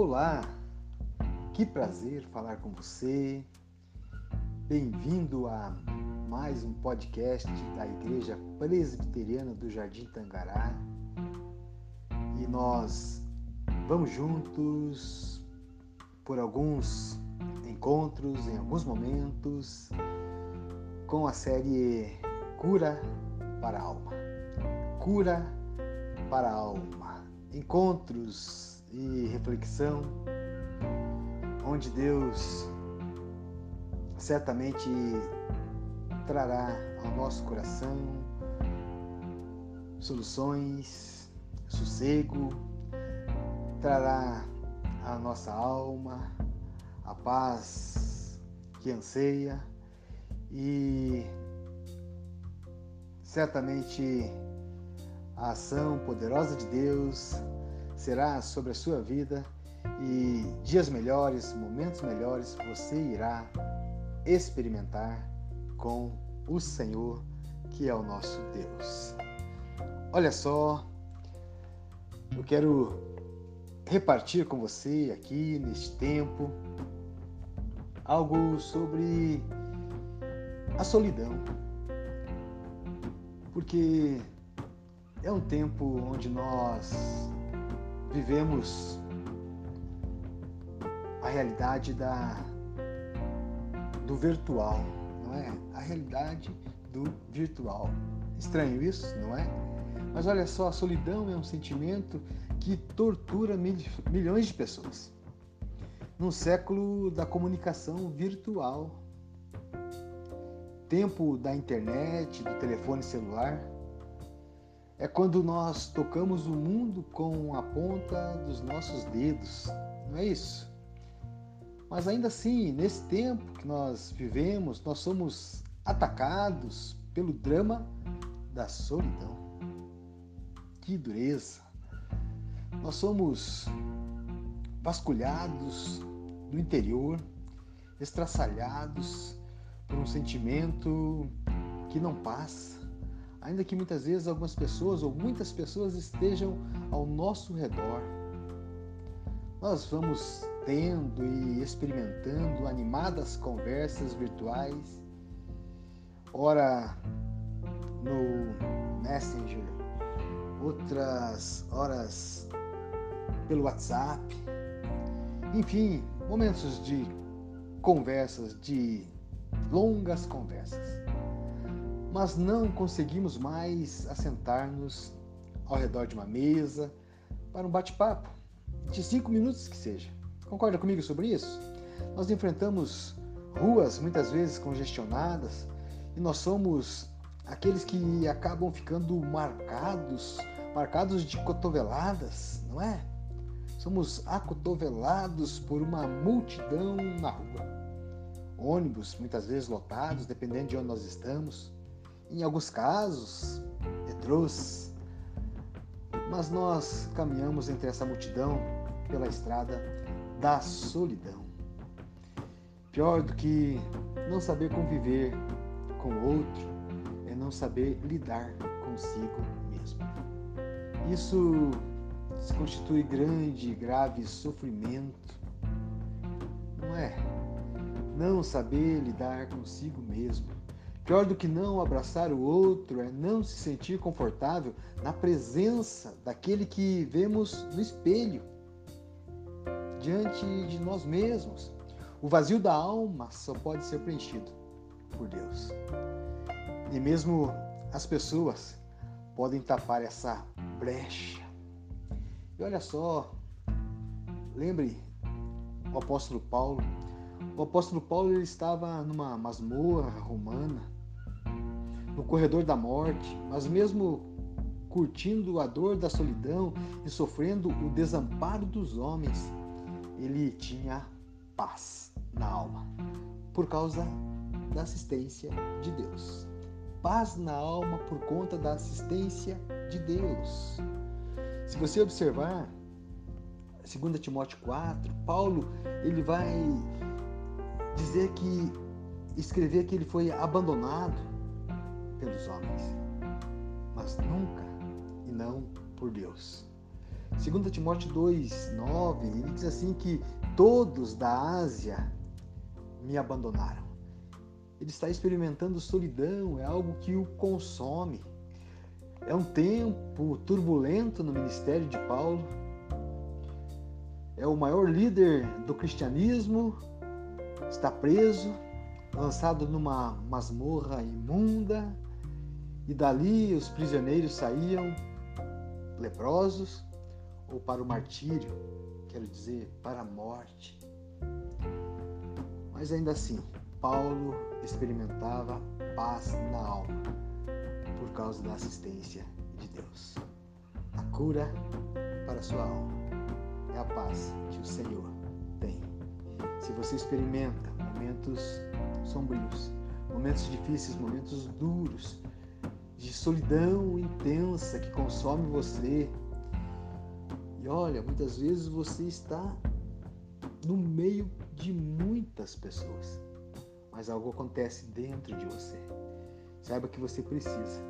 Olá, que prazer falar com você. Bem-vindo a mais um podcast da Igreja Presbiteriana do Jardim Tangará. E nós vamos juntos por alguns encontros, em alguns momentos, com a série Cura para a Alma. Cura para a Alma. Encontros e reflexão onde Deus certamente trará ao nosso coração soluções, sossego, trará à nossa alma a paz que anseia e certamente a ação poderosa de Deus será sobre a sua vida e dias melhores, momentos melhores você irá experimentar com o Senhor, que é o nosso Deus. Olha só, eu quero repartir com você aqui neste tempo algo sobre a solidão. Porque é um tempo onde nós vivemos a realidade da, do virtual, não é? A realidade do virtual. Estranho isso, não é? Mas olha só, a solidão é um sentimento que tortura milhões de pessoas. No século da comunicação virtual, tempo da internet, do telefone celular, é quando nós tocamos o mundo com a ponta dos nossos dedos, não é isso? Mas ainda assim, nesse tempo que nós vivemos, nós somos atacados pelo drama da solidão. Que dureza! Nós somos vasculhados no interior, estraçalhados por um sentimento que não passa ainda que muitas vezes algumas pessoas ou muitas pessoas estejam ao nosso redor. Nós vamos tendo e experimentando animadas conversas virtuais, ora no Messenger, outras horas pelo WhatsApp, enfim, momentos de conversas, de longas conversas mas não conseguimos mais assentar-nos ao redor de uma mesa para um bate-papo, de cinco minutos que seja. Concorda comigo sobre isso? Nós enfrentamos ruas muitas vezes congestionadas e nós somos aqueles que acabam ficando marcados, marcados de cotoveladas, não é? Somos acotovelados por uma multidão na rua. Ônibus muitas vezes lotados, dependendo de onde nós estamos em alguns casos, metrôs, mas nós caminhamos entre essa multidão pela estrada da solidão. Pior do que não saber conviver com o outro é não saber lidar consigo mesmo. Isso se constitui grande e grave sofrimento, não é? Não saber lidar consigo mesmo Pior do que não abraçar o outro é não se sentir confortável na presença daquele que vemos no espelho, diante de nós mesmos. O vazio da alma só pode ser preenchido por Deus. E mesmo as pessoas podem tapar essa brecha. E olha só, lembre o apóstolo Paulo. O apóstolo Paulo ele estava numa masmorra romana no corredor da morte, mas mesmo curtindo a dor da solidão e sofrendo o desamparo dos homens, ele tinha paz na alma, por causa da assistência de Deus. Paz na alma por conta da assistência de Deus. Se você observar 2 Timóteo 4, Paulo ele vai dizer que escrever que ele foi abandonado pelos homens, mas nunca e não por Deus. 2 Timóteo 2, 9, ele diz assim que todos da Ásia me abandonaram. Ele está experimentando solidão, é algo que o consome. É um tempo turbulento no ministério de Paulo. É o maior líder do cristianismo, está preso, lançado numa masmorra imunda, e dali os prisioneiros saíam leprosos ou para o martírio, quero dizer, para a morte. Mas ainda assim, Paulo experimentava paz na alma por causa da assistência de Deus. A cura para a sua alma é a paz que o Senhor tem. Se você experimenta momentos sombrios, momentos difíceis, momentos duros, de solidão intensa que consome você, e olha, muitas vezes você está no meio de muitas pessoas mas algo acontece dentro de você. Saiba que você precisa,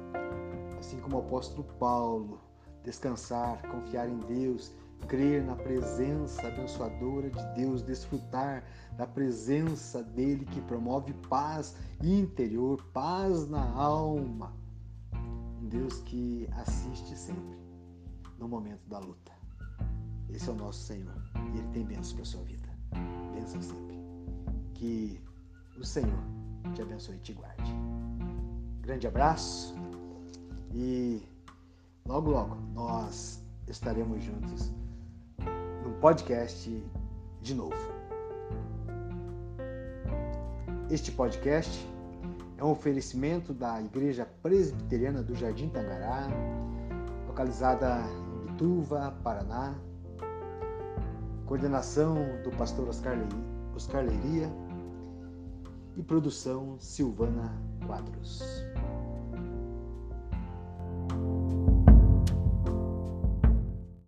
assim como o apóstolo Paulo, descansar, confiar em Deus, crer na presença abençoadora de Deus, desfrutar da presença dele que promove paz interior, paz na alma. Deus que assiste sempre no momento da luta. Esse é o nosso Senhor e Ele tem bênçãos para a sua vida. Bênção sempre. Que o Senhor te abençoe e te guarde. Grande abraço e logo, logo nós estaremos juntos no podcast de novo. Este podcast é um oferecimento da Igreja Presbiteriana do Jardim Tangará, localizada em Bituva, Paraná. Coordenação do pastor Oscar, Oscar Leiria e produção Silvana Quadros.